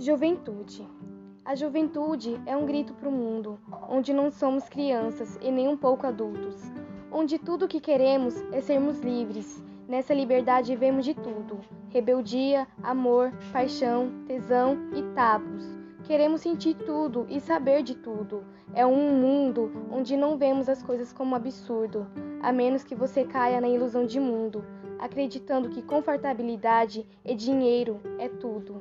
Juventude. A juventude é um grito para o mundo, onde não somos crianças e nem um pouco adultos, onde tudo o que queremos é sermos livres. Nessa liberdade vemos de tudo: rebeldia, amor, paixão, tesão e tabus. Queremos sentir tudo e saber de tudo. É um mundo onde não vemos as coisas como absurdo, a menos que você caia na ilusão de mundo, acreditando que confortabilidade e dinheiro é tudo.